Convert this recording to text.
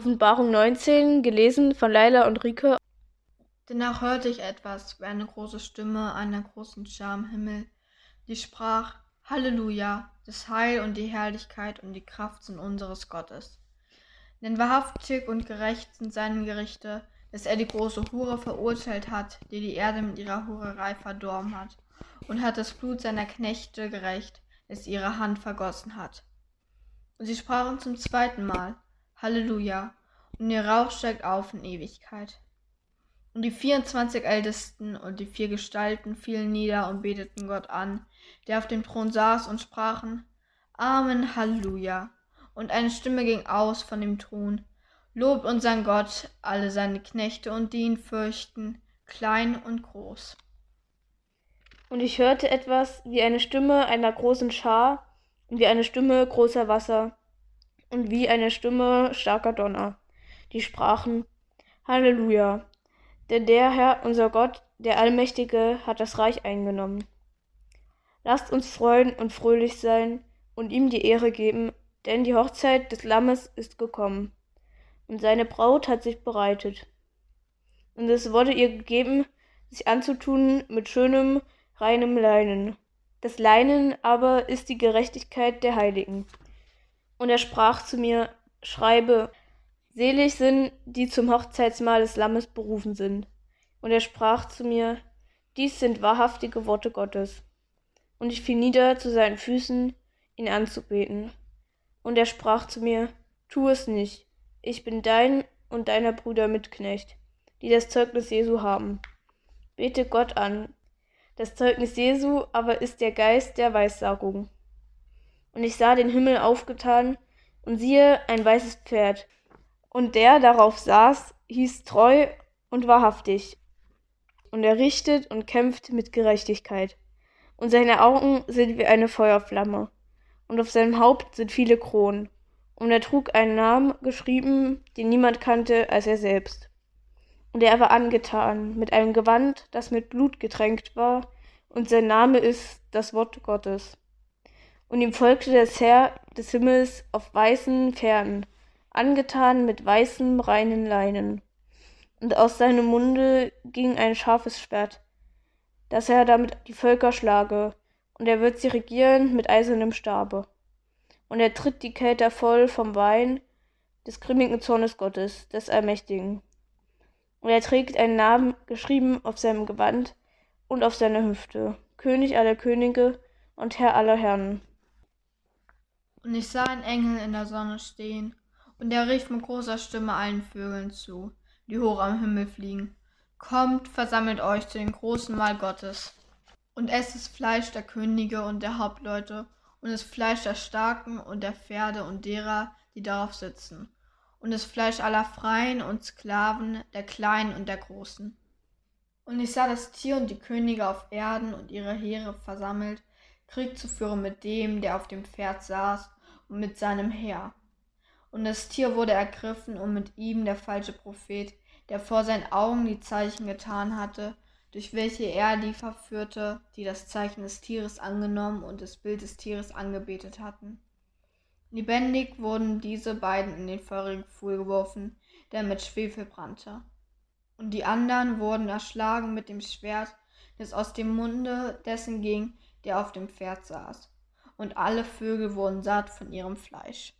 Offenbarung 19, gelesen von Laila und Rike. Danach hörte ich etwas wie eine große Stimme einer großen Schar im Himmel, die sprach, Halleluja, das Heil und die Herrlichkeit und die Kraft sind unseres Gottes. Denn wahrhaftig und gerecht sind seine Gerichte, dass er die große Hure verurteilt hat, die die Erde mit ihrer Hurerei verdorben hat, und hat das Blut seiner Knechte gerecht, das ihre Hand vergossen hat. Und sie sprachen zum zweiten Mal, Halleluja, und ihr Rauch steigt auf in Ewigkeit. Und die vierundzwanzig Ältesten und die vier Gestalten fielen nieder und beteten Gott an, der auf dem Thron saß, und sprachen, Amen, Halleluja. Und eine Stimme ging aus von dem Thron, Lobt unseren Gott, alle seine Knechte und die ihn fürchten, klein und groß. Und ich hörte etwas wie eine Stimme einer großen Schar und wie eine Stimme großer Wasser und wie eine Stimme starker Donner, die sprachen, Halleluja, denn der Herr, unser Gott, der Allmächtige, hat das Reich eingenommen. Lasst uns freuen und fröhlich sein und ihm die Ehre geben, denn die Hochzeit des Lammes ist gekommen, und seine Braut hat sich bereitet. Und es wurde ihr gegeben, sich anzutun mit schönem, reinem Leinen. Das Leinen aber ist die Gerechtigkeit der Heiligen. Und er sprach zu mir, schreibe, selig sind, die zum Hochzeitsmahl des Lammes berufen sind. Und er sprach zu mir, dies sind wahrhaftige Worte Gottes. Und ich fiel nieder zu seinen Füßen, ihn anzubeten. Und er sprach zu mir, tu es nicht, ich bin dein und deiner Brüder Mitknecht, die das Zeugnis Jesu haben. Bete Gott an. Das Zeugnis Jesu aber ist der Geist der Weissagung. Und ich sah den Himmel aufgetan, und siehe ein weißes Pferd. Und der darauf saß, hieß treu und wahrhaftig. Und er richtet und kämpft mit Gerechtigkeit. Und seine Augen sind wie eine Feuerflamme. Und auf seinem Haupt sind viele Kronen. Und er trug einen Namen geschrieben, den niemand kannte als er selbst. Und er war angetan mit einem Gewand, das mit Blut getränkt war, und sein Name ist das Wort Gottes. Und ihm folgte das Herr des Himmels auf weißen Pferden, angetan mit weißem reinen Leinen. Und aus seinem Munde ging ein scharfes Schwert, dass er damit die Völker schlage, und er wird sie regieren mit eisernem Stabe. Und er tritt die Kelter voll vom Wein des grimmigen Zornes Gottes, des Allmächtigen. Und er trägt einen Namen geschrieben auf seinem Gewand und auf seiner Hüfte, König aller Könige und Herr aller Herren. Und ich sah einen Engel in der Sonne stehen, und er rief mit großer Stimme allen Vögeln zu, die hoch am Himmel fliegen. Kommt, versammelt euch zu dem großen Mahl Gottes. Und esst das Fleisch der Könige und der Hauptleute, und das Fleisch der Starken und der Pferde und derer, die darauf sitzen, und das Fleisch aller Freien und Sklaven, der Kleinen und der Großen. Und ich sah das Tier und die Könige auf Erden und ihre Heere versammelt, Krieg zu führen mit dem, der auf dem Pferd saß, und mit seinem Heer. Und das Tier wurde ergriffen, und mit ihm der falsche Prophet, der vor seinen Augen die Zeichen getan hatte, durch welche er die verführte, die das Zeichen des Tieres angenommen und das Bild des Tieres angebetet hatten. Lebendig wurden diese beiden in den feurigen Pfuhl geworfen, der mit Schwefel brannte. Und die anderen wurden erschlagen mit dem Schwert, das aus dem Munde dessen ging, der auf dem Pferd saß, und alle Vögel wurden satt von ihrem Fleisch.